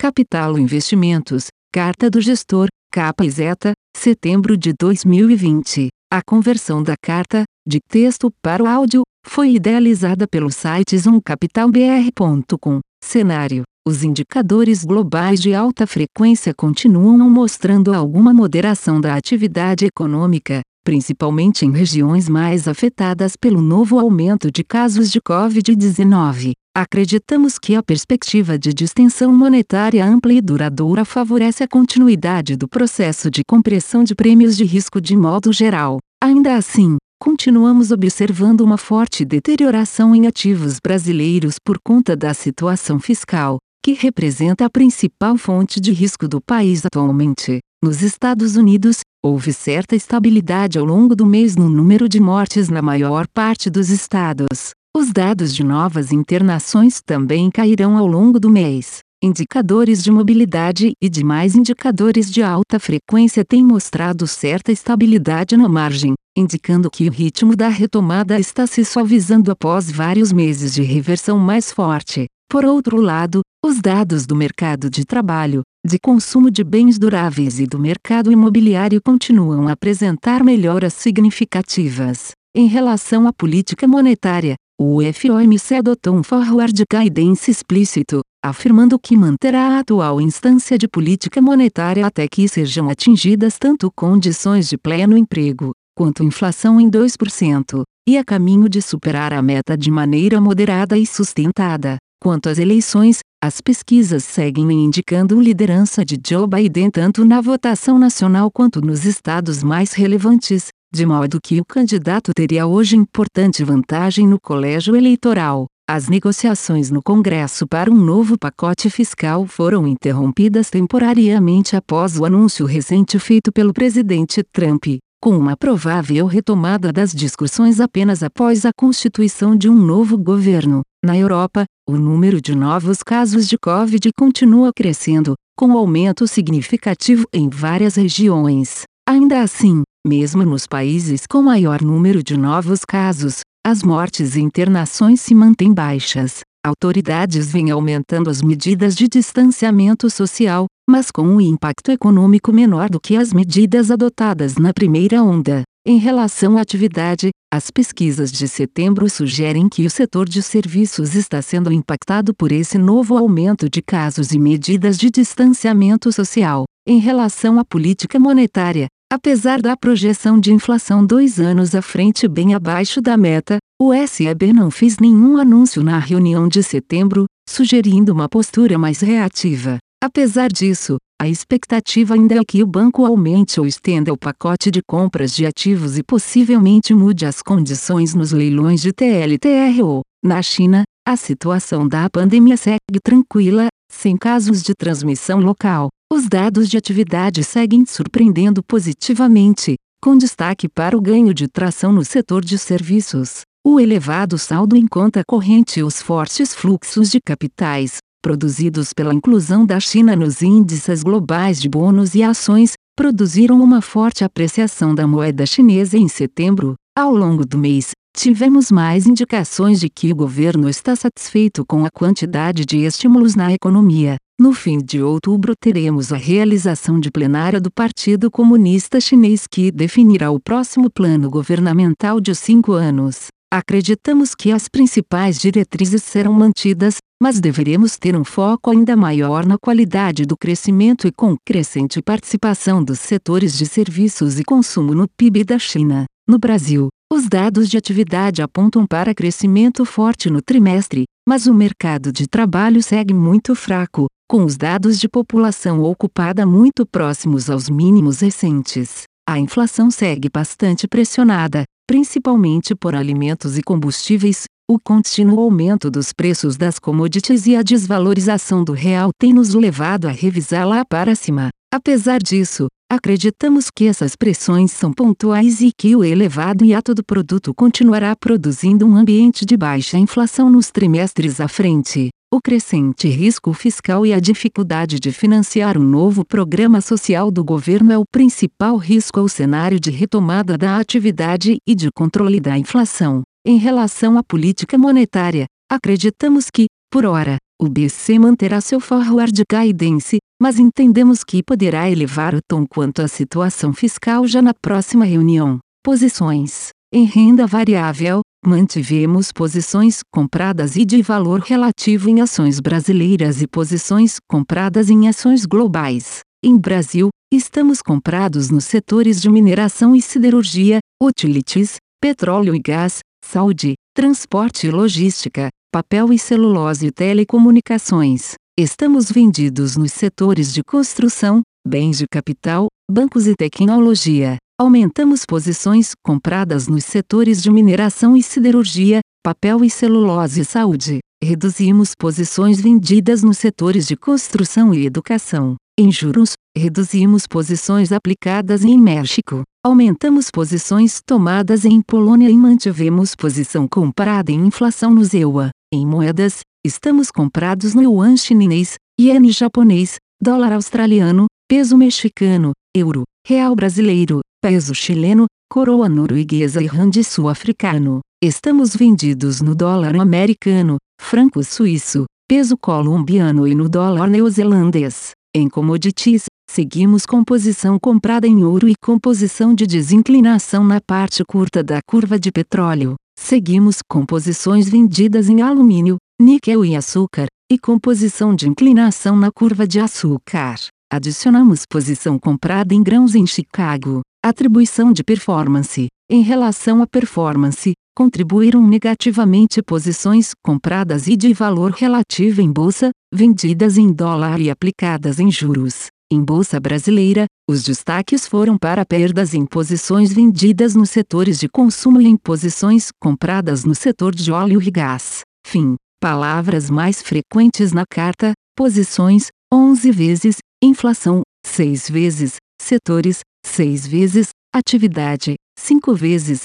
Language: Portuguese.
Capital Investimentos, Carta do Gestor, capa e zeta, setembro de 2020. A conversão da carta, de texto para o áudio, foi idealizada pelo site zoomcapitalbr.com. Cenário: Os indicadores globais de alta frequência continuam mostrando alguma moderação da atividade econômica, principalmente em regiões mais afetadas pelo novo aumento de casos de Covid-19. Acreditamos que a perspectiva de distensão monetária ampla e duradoura favorece a continuidade do processo de compressão de prêmios de risco de modo geral. Ainda assim, continuamos observando uma forte deterioração em ativos brasileiros por conta da situação fiscal, que representa a principal fonte de risco do país atualmente. Nos Estados Unidos, houve certa estabilidade ao longo do mês no número de mortes na maior parte dos estados. Os dados de novas internações também cairão ao longo do mês. Indicadores de mobilidade e demais indicadores de alta frequência têm mostrado certa estabilidade na margem, indicando que o ritmo da retomada está se suavizando após vários meses de reversão mais forte. Por outro lado, os dados do mercado de trabalho, de consumo de bens duráveis e do mercado imobiliário continuam a apresentar melhoras significativas. Em relação à política monetária, o FOMC adotou um forward guidance explícito, afirmando que manterá a atual instância de política monetária até que sejam atingidas tanto condições de pleno emprego, quanto inflação em 2%, e a caminho de superar a meta de maneira moderada e sustentada. Quanto às eleições, as pesquisas seguem indicando liderança de Joe Biden tanto na votação nacional quanto nos estados mais relevantes, de modo que o candidato teria hoje importante vantagem no colégio eleitoral. As negociações no Congresso para um novo pacote fiscal foram interrompidas temporariamente após o anúncio recente feito pelo presidente Trump, com uma provável retomada das discussões apenas após a constituição de um novo governo. Na Europa, o número de novos casos de Covid continua crescendo, com aumento significativo em várias regiões. Ainda assim, mesmo nos países com maior número de novos casos, as mortes e internações se mantêm baixas. Autoridades vêm aumentando as medidas de distanciamento social, mas com um impacto econômico menor do que as medidas adotadas na primeira onda. Em relação à atividade, as pesquisas de setembro sugerem que o setor de serviços está sendo impactado por esse novo aumento de casos e medidas de distanciamento social. Em relação à política monetária, apesar da projeção de inflação dois anos à frente bem abaixo da meta, o SEB não fez nenhum anúncio na reunião de setembro, sugerindo uma postura mais reativa. Apesar disso, a expectativa ainda é que o banco aumente ou estenda o pacote de compras de ativos e possivelmente mude as condições nos leilões de TLTRO. Na China, a situação da pandemia segue tranquila, sem casos de transmissão local. Os dados de atividade seguem surpreendendo positivamente, com destaque para o ganho de tração no setor de serviços. O elevado saldo em conta corrente e os fortes fluxos de capitais, produzidos pela inclusão da China nos índices globais de bônus e ações, produziram uma forte apreciação da moeda chinesa em setembro. Ao longo do mês, tivemos mais indicações de que o governo está satisfeito com a quantidade de estímulos na economia. No fim de outubro teremos a realização de plenária do Partido Comunista Chinês que definirá o próximo plano governamental de cinco anos. Acreditamos que as principais diretrizes serão mantidas, mas deveremos ter um foco ainda maior na qualidade do crescimento e com crescente participação dos setores de serviços e consumo no PIB da China. No Brasil, os dados de atividade apontam para crescimento forte no trimestre, mas o mercado de trabalho segue muito fraco, com os dados de população ocupada muito próximos aos mínimos recentes. A inflação segue bastante pressionada, principalmente por alimentos e combustíveis, o contínuo aumento dos preços das commodities e a desvalorização do real tem nos levado a revisar lá para cima. Apesar disso, acreditamos que essas pressões são pontuais e que o elevado hiato do produto continuará produzindo um ambiente de baixa inflação nos trimestres à frente. O crescente risco fiscal e a dificuldade de financiar um novo programa social do governo é o principal risco ao cenário de retomada da atividade e de controle da inflação. Em relação à política monetária, acreditamos que, por ora, O BC manterá seu forward guidance, mas entendemos que poderá elevar o tom quanto à situação fiscal já na próxima reunião. Posições. Em renda variável, mantivemos posições compradas e de valor relativo em ações brasileiras e posições compradas em ações globais. Em Brasil, estamos comprados nos setores de mineração e siderurgia, utilities, petróleo e gás, saúde, transporte e logística, papel e celulose e telecomunicações. Estamos vendidos nos setores de construção, bens de capital, bancos e tecnologia. Aumentamos posições compradas nos setores de mineração e siderurgia, papel e celulose e saúde. Reduzimos posições vendidas nos setores de construção e educação. Em juros, reduzimos posições aplicadas em México. Aumentamos posições tomadas em Polônia e mantivemos posição comprada em inflação no ZEUA. Em moedas, estamos comprados no yuan chinês, iene japonês, dólar australiano, peso mexicano, euro, real brasileiro, peso chileno, coroa norueguesa e rand sul-africano. Estamos vendidos no dólar americano, franco suíço, peso colombiano e no dólar neozelandês. Em commodities, seguimos com posição comprada em ouro e composição de desinclinação na parte curta da curva de petróleo. Seguimos com posições vendidas em alumínio, níquel e açúcar, e composição de inclinação na curva de açúcar. Adicionamos posição comprada em grãos em Chicago. Atribuição de performance. Em relação à performance, contribuíram negativamente posições compradas e de valor relativo em bolsa, vendidas em dólar e aplicadas em juros. Em bolsa brasileira, os destaques foram para perdas em posições vendidas nos setores de consumo e em posições compradas no setor de óleo e gás. Fim. Palavras mais frequentes na carta: posições, 11 vezes, inflação, 6 vezes, setores, 6 vezes, atividade, 5 vezes,